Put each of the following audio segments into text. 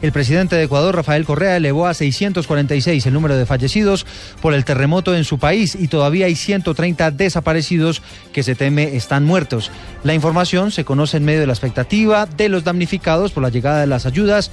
el presidente de Ecuador, Rafael Correa, elevó a 646 el número de fallecidos por el terremoto en su país y todavía hay 130 desaparecidos que se teme están muertos. La información se conoce en medio de la expectativa de los damnificados por la llegada de las ayudas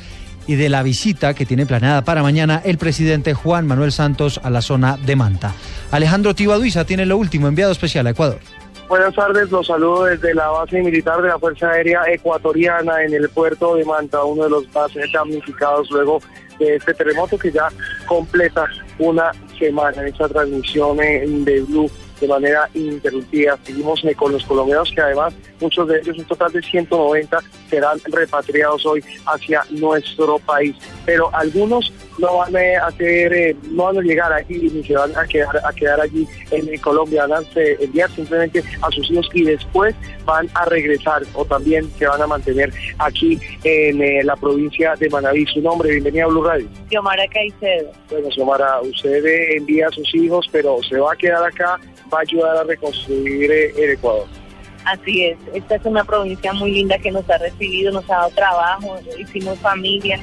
y de la visita que tiene planeada para mañana el presidente Juan Manuel Santos a la zona de Manta. Alejandro Tibaduiza tiene lo último, enviado especial a Ecuador. Buenas tardes, los saludo desde la base militar de la Fuerza Aérea Ecuatoriana en el puerto de Manta, uno de los más damnificados luego de este terremoto que ya completa una semana en esta transmisión de Blue de manera ininterrumpida. Seguimos eh, con los colombianos que además muchos de ellos, un total de 190, serán repatriados hoy hacia nuestro país. Pero algunos no van a hacer, eh, no van a llegar aquí ni se van a quedar, a quedar allí en Colombia, van a enviar simplemente a sus hijos y después van a regresar o también se van a mantener aquí en eh, la provincia de Manaví. Su nombre, bienvenida a Blue Radio. Xiomara Caicedo. Bueno, Xiomara, usted envía a sus hijos, pero se va a quedar acá, va a ayudar a reconstruir el Ecuador. Así es, esta es una provincia muy linda que nos ha recibido, nos ha dado trabajo, hicimos familia.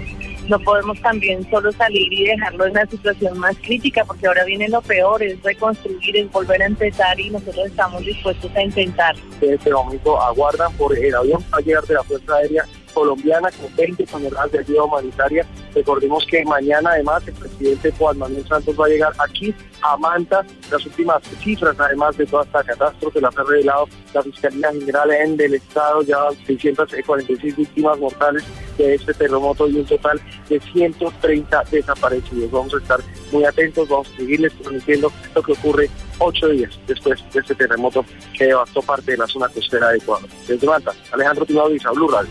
No podemos también solo salir y dejarlo en una situación más crítica, porque ahora viene lo peor, es reconstruir, es volver a empezar y nosotros estamos dispuestos a intentar. En este momento aguardan por el avión para llegar de la Fuerza Aérea colombiana con 20 toneladas de ayuda humanitaria. Recordemos que mañana además el presidente Juan Manuel Santos va a llegar aquí a Manta. Las últimas cifras además de toda esta catástrofe las ha revelado la Fiscalía General en del Estado, ya 646 víctimas mortales de este terremoto y un total de 130 desaparecidos. Vamos a estar muy atentos, vamos a seguirles transmitiendo lo que ocurre ocho días después de este terremoto que devastó parte de la zona costera de Ecuador. Desde Manta, Alejandro Tibaudisa, Blue Radio.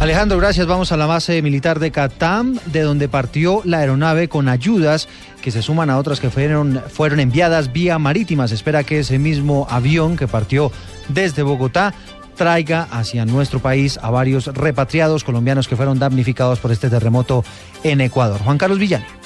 Alejandro, gracias. Vamos a la base militar de Catam, de donde partió la aeronave con ayudas que se suman a otras que fueron, fueron enviadas vía marítima. Se espera que ese mismo avión que partió desde Bogotá traiga hacia nuestro país a varios repatriados colombianos que fueron damnificados por este terremoto en Ecuador. Juan Carlos Villani.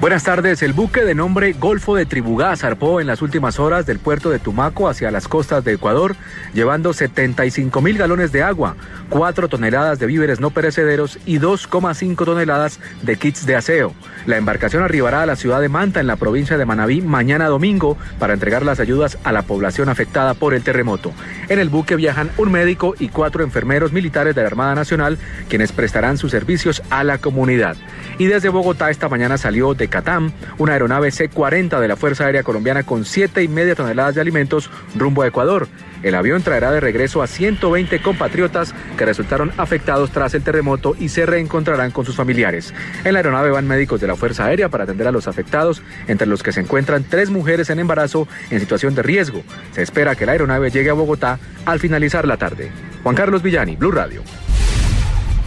Buenas tardes. El buque de nombre Golfo de Tribugá zarpó en las últimas horas del puerto de Tumaco hacia las costas de Ecuador, llevando 75 mil galones de agua, 4 toneladas de víveres no perecederos y 2,5 toneladas de kits de aseo. La embarcación arribará a la ciudad de Manta, en la provincia de Manabí, mañana domingo para entregar las ayudas a la población afectada por el terremoto. En el buque viajan un médico y cuatro enfermeros militares de la Armada Nacional, quienes prestarán sus servicios a la comunidad. Y desde Bogotá esta mañana salió de Catam, una aeronave C-40 de la Fuerza Aérea Colombiana con siete y media toneladas de alimentos rumbo a Ecuador. El avión traerá de regreso a 120 compatriotas que resultaron afectados tras el terremoto y se reencontrarán con sus familiares. En la aeronave van médicos de la Fuerza Aérea para atender a los afectados, entre los que se encuentran tres mujeres en embarazo en situación de riesgo. Se espera que la aeronave llegue a Bogotá al finalizar la tarde. Juan Carlos Villani, Blue Radio.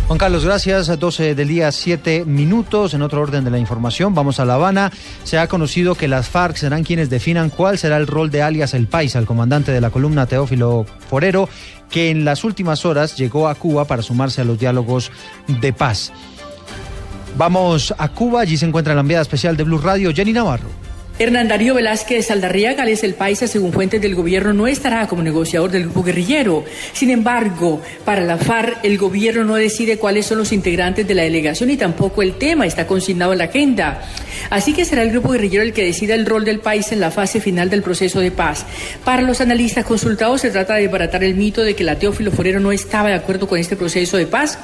Juan Carlos, gracias. 12 del día, 7 minutos. En otro orden de la información, vamos a La Habana. Se ha conocido que las FARC serán quienes definan cuál será el rol de alias El Paisa, el comandante de la columna Teófilo Forero, que en las últimas horas llegó a Cuba para sumarse a los diálogos de paz. Vamos a Cuba, allí se encuentra la enviada especial de Blue Radio, Jenny Navarro. Hernán Darío Velázquez Saldarriaga, es el paisa, según fuentes del gobierno, no estará como negociador del grupo guerrillero. Sin embargo, para la FARC, el gobierno no decide cuáles son los integrantes de la delegación y tampoco el tema está consignado en la agenda. Así que será el grupo guerrillero el que decida el rol del país en la fase final del proceso de paz. Para los analistas consultados, se trata de desbaratar el mito de que la Teófilo Forero no estaba de acuerdo con este proceso de paz.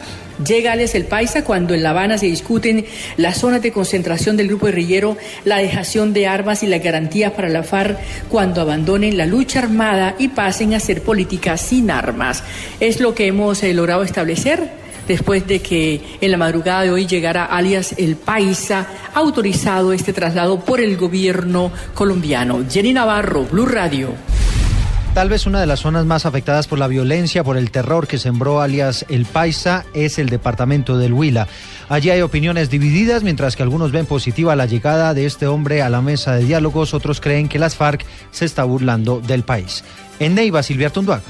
Llega Alex el Paisa cuando en La Habana se discuten las zonas de concentración del grupo guerrillero, la dejación de armas y las garantías para la FARC cuando abandonen la lucha armada y pasen a hacer política sin armas. Es lo que hemos eh, logrado establecer después de que en la madrugada de hoy llegara alias El Paisa, autorizado este traslado por el gobierno colombiano. Jenny Navarro, Blue Radio. Tal vez una de las zonas más afectadas por la violencia, por el terror que sembró alias El Paisa, es el departamento del Huila. Allí hay opiniones divididas, mientras que algunos ven positiva la llegada de este hombre a la mesa de diálogos, otros creen que las FARC se está burlando del país. En Neiva, Silvia Tunduaga.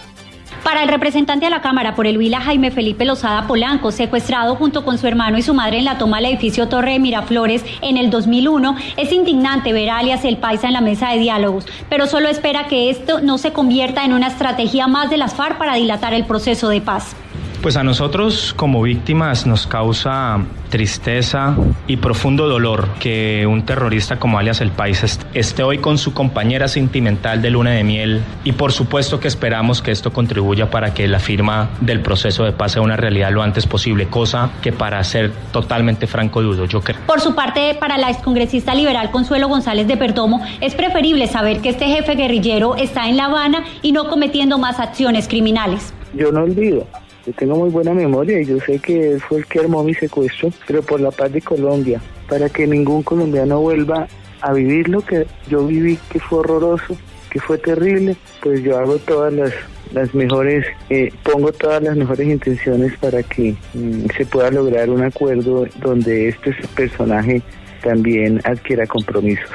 Para el representante de la Cámara por el Huila, Jaime Felipe Lozada Polanco, secuestrado junto con su hermano y su madre en la toma del edificio Torre de Miraflores en el 2001, es indignante ver a alias El Paisa en la mesa de diálogos, pero solo espera que esto no se convierta en una estrategia más de las FARC para dilatar el proceso de paz. Pues a nosotros como víctimas nos causa tristeza y profundo dolor que un terrorista como alias El País esté hoy con su compañera sentimental de luna de miel y por supuesto que esperamos que esto contribuya para que la firma del proceso de paz sea una realidad lo antes posible, cosa que para ser totalmente franco dudo, yo creo. Por su parte, para la excongresista liberal Consuelo González de Perdomo, es preferible saber que este jefe guerrillero está en La Habana y no cometiendo más acciones criminales. Yo no olvido yo tengo muy buena memoria y yo sé que él fue el que armó mi secuestro, pero por la paz de Colombia, para que ningún colombiano vuelva a vivir lo que yo viví, que fue horroroso, que fue terrible, pues yo hago todas las, las mejores, eh, pongo todas las mejores intenciones para que mm, se pueda lograr un acuerdo donde este personaje también adquiera compromisos.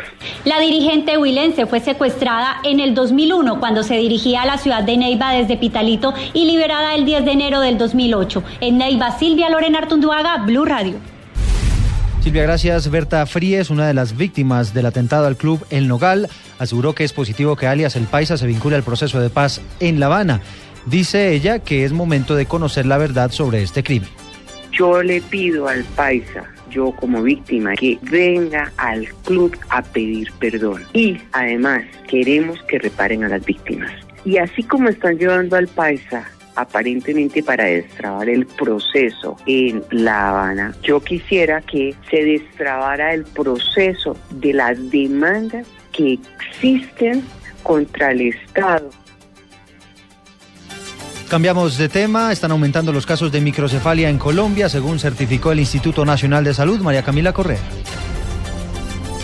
La dirigente huilense fue secuestrada en el 2001 cuando se dirigía a la ciudad de Neiva desde Pitalito y liberada el 10 de enero del 2008. En Neiva, Silvia Lorena Artunduaga, Blue Radio. Silvia, gracias. Berta Fríes, una de las víctimas del atentado al club El Nogal, aseguró que es positivo que alias El Paisa se vincule al proceso de paz en La Habana. Dice ella que es momento de conocer la verdad sobre este crimen. Yo le pido al Paisa yo como víctima que venga al club a pedir perdón. Y además queremos que reparen a las víctimas. Y así como están llevando al paisa aparentemente para destrabar el proceso en La Habana, yo quisiera que se destrabara el proceso de las demandas que existen contra el Estado Cambiamos de tema, están aumentando los casos de microcefalia en Colombia, según certificó el Instituto Nacional de Salud, María Camila Correa.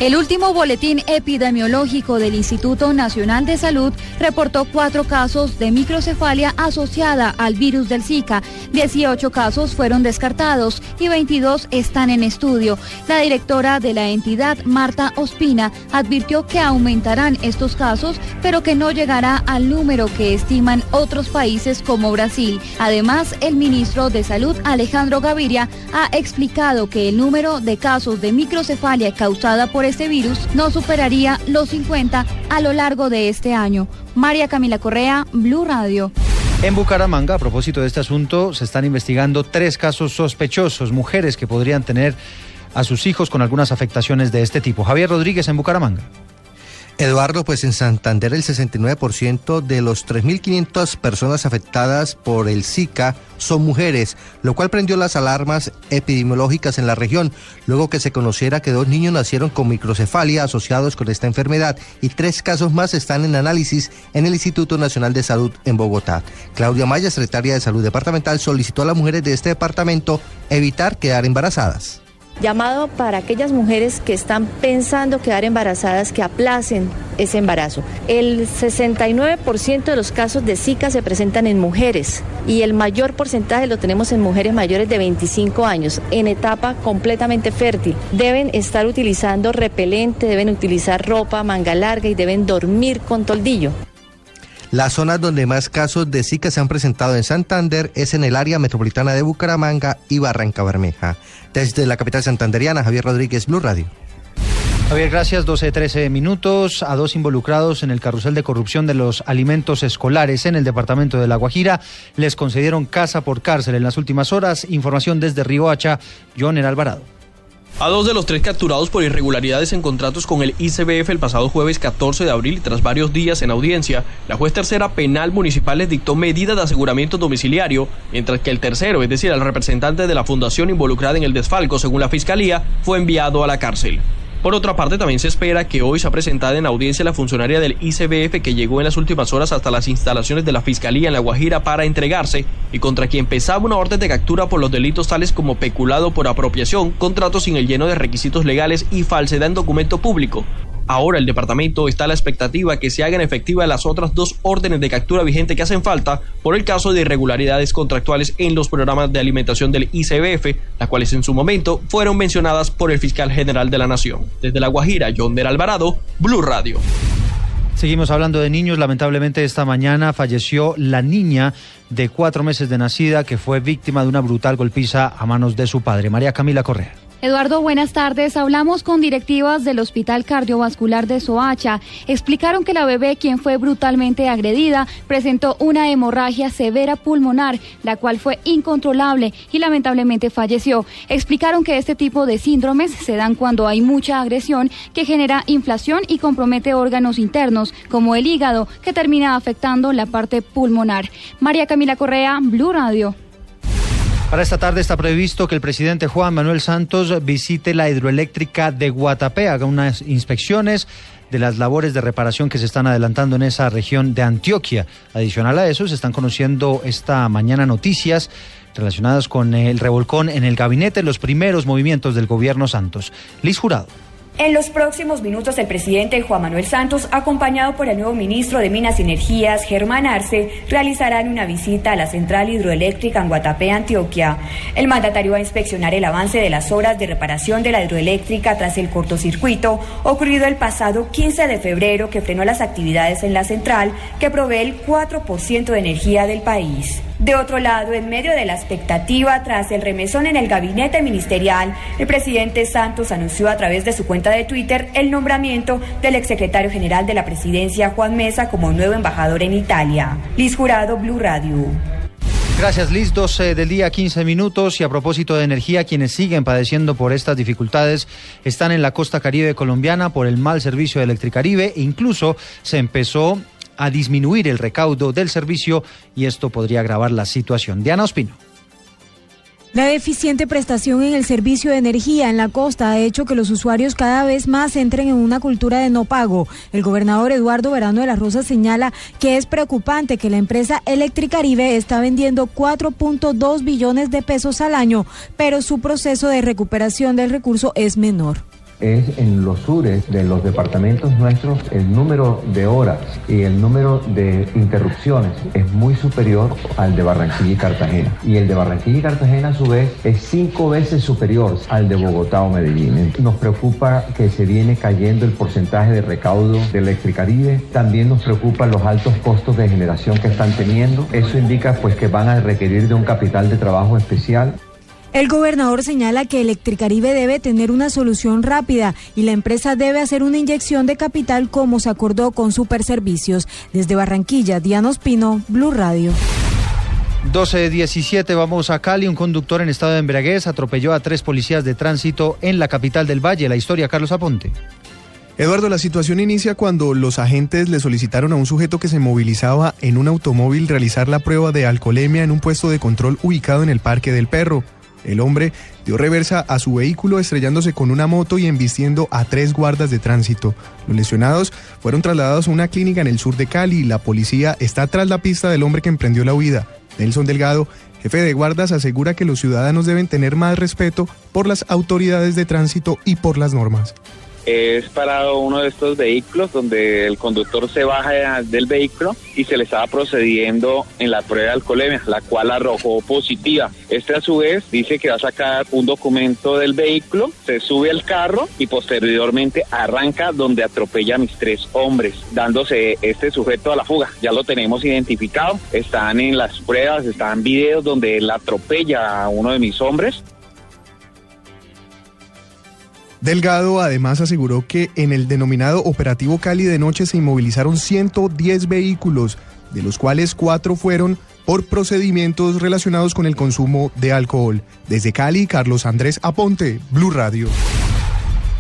El último boletín epidemiológico del Instituto Nacional de Salud reportó cuatro casos de microcefalia asociada al virus del Zika. 18 casos fueron descartados y 22 están en estudio. La directora de la entidad, Marta Ospina, advirtió que aumentarán estos casos, pero que no llegará al número que estiman otros países como Brasil. Además, el ministro de Salud, Alejandro Gaviria, ha explicado que el número de casos de microcefalia causada por este virus no superaría los 50 a lo largo de este año. María Camila Correa, Blue Radio. En Bucaramanga, a propósito de este asunto, se están investigando tres casos sospechosos, mujeres que podrían tener a sus hijos con algunas afectaciones de este tipo. Javier Rodríguez en Bucaramanga. Eduardo, pues en Santander el 69% de los 3.500 personas afectadas por el Zika son mujeres, lo cual prendió las alarmas epidemiológicas en la región, luego que se conociera que dos niños nacieron con microcefalia asociados con esta enfermedad y tres casos más están en análisis en el Instituto Nacional de Salud en Bogotá. Claudia Maya, secretaria de Salud Departamental, solicitó a las mujeres de este departamento evitar quedar embarazadas. Llamado para aquellas mujeres que están pensando quedar embarazadas, que aplacen ese embarazo. El 69% de los casos de Zika se presentan en mujeres y el mayor porcentaje lo tenemos en mujeres mayores de 25 años, en etapa completamente fértil. Deben estar utilizando repelente, deben utilizar ropa manga larga y deben dormir con toldillo. Las zonas donde más casos de Zika se han presentado en Santander es en el área metropolitana de Bucaramanga y Barranca Bermeja. Desde la capital santanderiana, Javier Rodríguez, Blue Radio. Javier, gracias. 12-13 minutos. A dos involucrados en el carrusel de corrupción de los alimentos escolares en el departamento de La Guajira les concedieron casa por cárcel en las últimas horas. Información desde Riohacha, John Alvarado. A dos de los tres capturados por irregularidades en contratos con el ICBF el pasado jueves 14 de abril y tras varios días en audiencia, la juez tercera penal municipal les dictó medidas de aseguramiento domiciliario, mientras que el tercero, es decir, el representante de la fundación involucrada en el desfalco, según la fiscalía, fue enviado a la cárcel. Por otra parte, también se espera que hoy sea presentada en audiencia la funcionaria del ICBF que llegó en las últimas horas hasta las instalaciones de la Fiscalía en La Guajira para entregarse y contra quien pesaba una orden de captura por los delitos tales como peculado por apropiación, contratos sin el lleno de requisitos legales y falsedad en documento público. Ahora el departamento está a la expectativa que se hagan efectivas las otras dos órdenes de captura vigente que hacen falta por el caso de irregularidades contractuales en los programas de alimentación del ICBF, las cuales en su momento fueron mencionadas por el fiscal general de la Nación. Desde La Guajira, John Alvarado, Blue Radio. Seguimos hablando de niños. Lamentablemente esta mañana falleció la niña de cuatro meses de nacida que fue víctima de una brutal golpiza a manos de su padre, María Camila Correa. Eduardo, buenas tardes. Hablamos con directivas del Hospital Cardiovascular de Soacha. Explicaron que la bebé, quien fue brutalmente agredida, presentó una hemorragia severa pulmonar, la cual fue incontrolable y lamentablemente falleció. Explicaron que este tipo de síndromes se dan cuando hay mucha agresión que genera inflación y compromete órganos internos, como el hígado, que termina afectando la parte pulmonar. María Camila Correa, Blue Radio. Para esta tarde está previsto que el presidente Juan Manuel Santos visite la hidroeléctrica de Guatapé, haga unas inspecciones de las labores de reparación que se están adelantando en esa región de Antioquia. Adicional a eso, se están conociendo esta mañana noticias relacionadas con el revolcón en el gabinete, los primeros movimientos del gobierno Santos. Liz Jurado. En los próximos minutos, el presidente Juan Manuel Santos, acompañado por el nuevo ministro de Minas y Energías, Germán Arce, realizarán una visita a la central hidroeléctrica en Guatapé, Antioquia. El mandatario va a inspeccionar el avance de las obras de reparación de la hidroeléctrica tras el cortocircuito ocurrido el pasado 15 de febrero que frenó las actividades en la central que provee el 4% de energía del país. De otro lado, en medio de la expectativa tras el remesón en el gabinete ministerial, el presidente Santos anunció a través de su cuenta de Twitter el nombramiento del exsecretario general de la presidencia, Juan Mesa, como nuevo embajador en Italia. Liz Jurado, Blue Radio. Gracias Liz, 12 del día, 15 minutos. Y a propósito de energía, quienes siguen padeciendo por estas dificultades están en la costa caribe colombiana por el mal servicio de Electricaribe. Incluso se empezó a disminuir el recaudo del servicio y esto podría agravar la situación. Diana Ospino. La deficiente prestación en el servicio de energía en la costa ha hecho que los usuarios cada vez más entren en una cultura de no pago. El gobernador Eduardo Verano de la Rosa señala que es preocupante que la empresa Electricaribe está vendiendo 4.2 billones de pesos al año, pero su proceso de recuperación del recurso es menor es en los sures de los departamentos nuestros el número de horas y el número de interrupciones es muy superior al de Barranquilla y Cartagena. Y el de Barranquilla y Cartagena a su vez es cinco veces superior al de Bogotá o Medellín. Nos preocupa que se viene cayendo el porcentaje de recaudo de Electricaribe. También nos preocupan los altos costos de generación que están teniendo. Eso indica pues que van a requerir de un capital de trabajo especial. El gobernador señala que Electricaribe debe tener una solución rápida y la empresa debe hacer una inyección de capital como se acordó con Superservicios. Desde Barranquilla, Diana Ospino, Blue Radio. 12.17, vamos a Cali. Un conductor en estado de embriaguez atropelló a tres policías de tránsito en la capital del Valle. La historia, Carlos Aponte. Eduardo, la situación inicia cuando los agentes le solicitaron a un sujeto que se movilizaba en un automóvil realizar la prueba de alcoholemia en un puesto de control ubicado en el Parque del Perro. El hombre dio reversa a su vehículo estrellándose con una moto y embistiendo a tres guardas de tránsito. Los lesionados fueron trasladados a una clínica en el sur de Cali. La policía está tras la pista del hombre que emprendió la huida. Nelson Delgado, jefe de guardas, asegura que los ciudadanos deben tener más respeto por las autoridades de tránsito y por las normas es parado uno de estos vehículos donde el conductor se baja del vehículo y se le estaba procediendo en la prueba de alcoholemia, la cual arrojó positiva. Este a su vez dice que va a sacar un documento del vehículo, se sube al carro y posteriormente arranca donde atropella a mis tres hombres, dándose este sujeto a la fuga. Ya lo tenemos identificado, están en las pruebas, están videos donde él atropella a uno de mis hombres. Delgado además aseguró que en el denominado operativo Cali de noche se inmovilizaron 110 vehículos, de los cuales cuatro fueron por procedimientos relacionados con el consumo de alcohol. Desde Cali, Carlos Andrés Aponte, Blue Radio.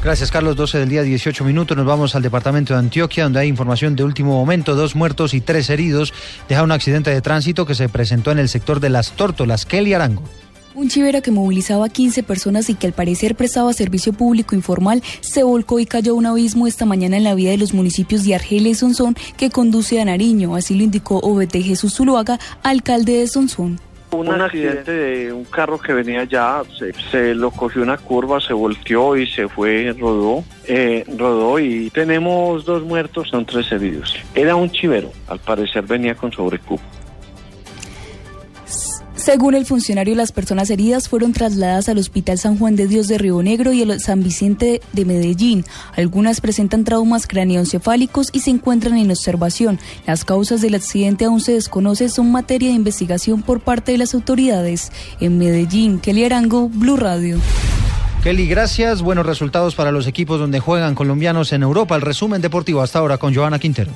Gracias, Carlos. 12 del día, 18 minutos. Nos vamos al departamento de Antioquia, donde hay información de último momento. Dos muertos y tres heridos. Deja un accidente de tránsito que se presentó en el sector de las Tórtolas. Kelly Arango. Un chivera que movilizaba a 15 personas y que al parecer prestaba servicio público informal se volcó y cayó a un abismo esta mañana en la vía de los municipios de Argelia y Sonsón que conduce a Nariño, así lo indicó OBT Jesús Zuluaga, alcalde de Sonsón. Un, accidente de un carro que venía ya, se, se, lo cogió una curva, se volteó y se fue, rodó, eh, rodó y tenemos dos muertos, son tres heridos. Era un chivero, al parecer venía con sobrecupo. Según el funcionario, las personas heridas fueron trasladadas al Hospital San Juan de Dios de Río Negro y al San Vicente de Medellín. Algunas presentan traumas craneoencefálicos y se encuentran en observación. Las causas del accidente aún se desconocen, son materia de investigación por parte de las autoridades. En Medellín, Kelly Arango, Blue Radio. Kelly, gracias. Buenos resultados para los equipos donde juegan colombianos en Europa. El resumen deportivo hasta ahora con Joana Quintero.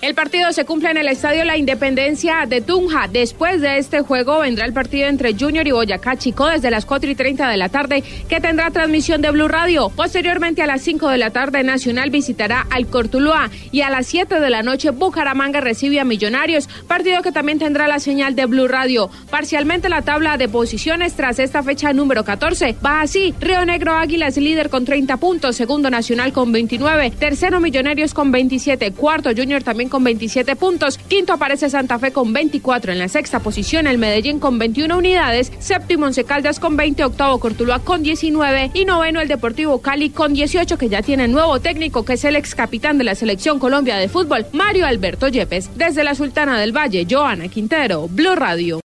El partido se cumple en el Estadio La Independencia de Tunja. Después de este juego vendrá el partido entre Junior y Boyacá Chico desde las 4 y 30 de la tarde, que tendrá transmisión de Blue Radio. Posteriormente, a las 5 de la tarde, Nacional visitará al Cortuluá y a las 7 de la noche, Bucaramanga recibe a Millonarios, partido que también tendrá la señal de Blue Radio. Parcialmente la tabla de posiciones tras esta fecha número 14 va así: Río Negro Águilas líder con 30 puntos, segundo Nacional con 29, tercero Millonarios con 27, cuarto Junior también con 27 puntos. Quinto aparece Santa Fe con 24. En la sexta posición el Medellín con 21 unidades. Séptimo Once Caldas con 20. Octavo Cortuluá con 19. Y noveno el Deportivo Cali con 18 que ya tiene nuevo técnico que es el ex capitán de la selección Colombia de fútbol, Mario Alberto Yepes. Desde la Sultana del Valle, Joana Quintero, Blue Radio.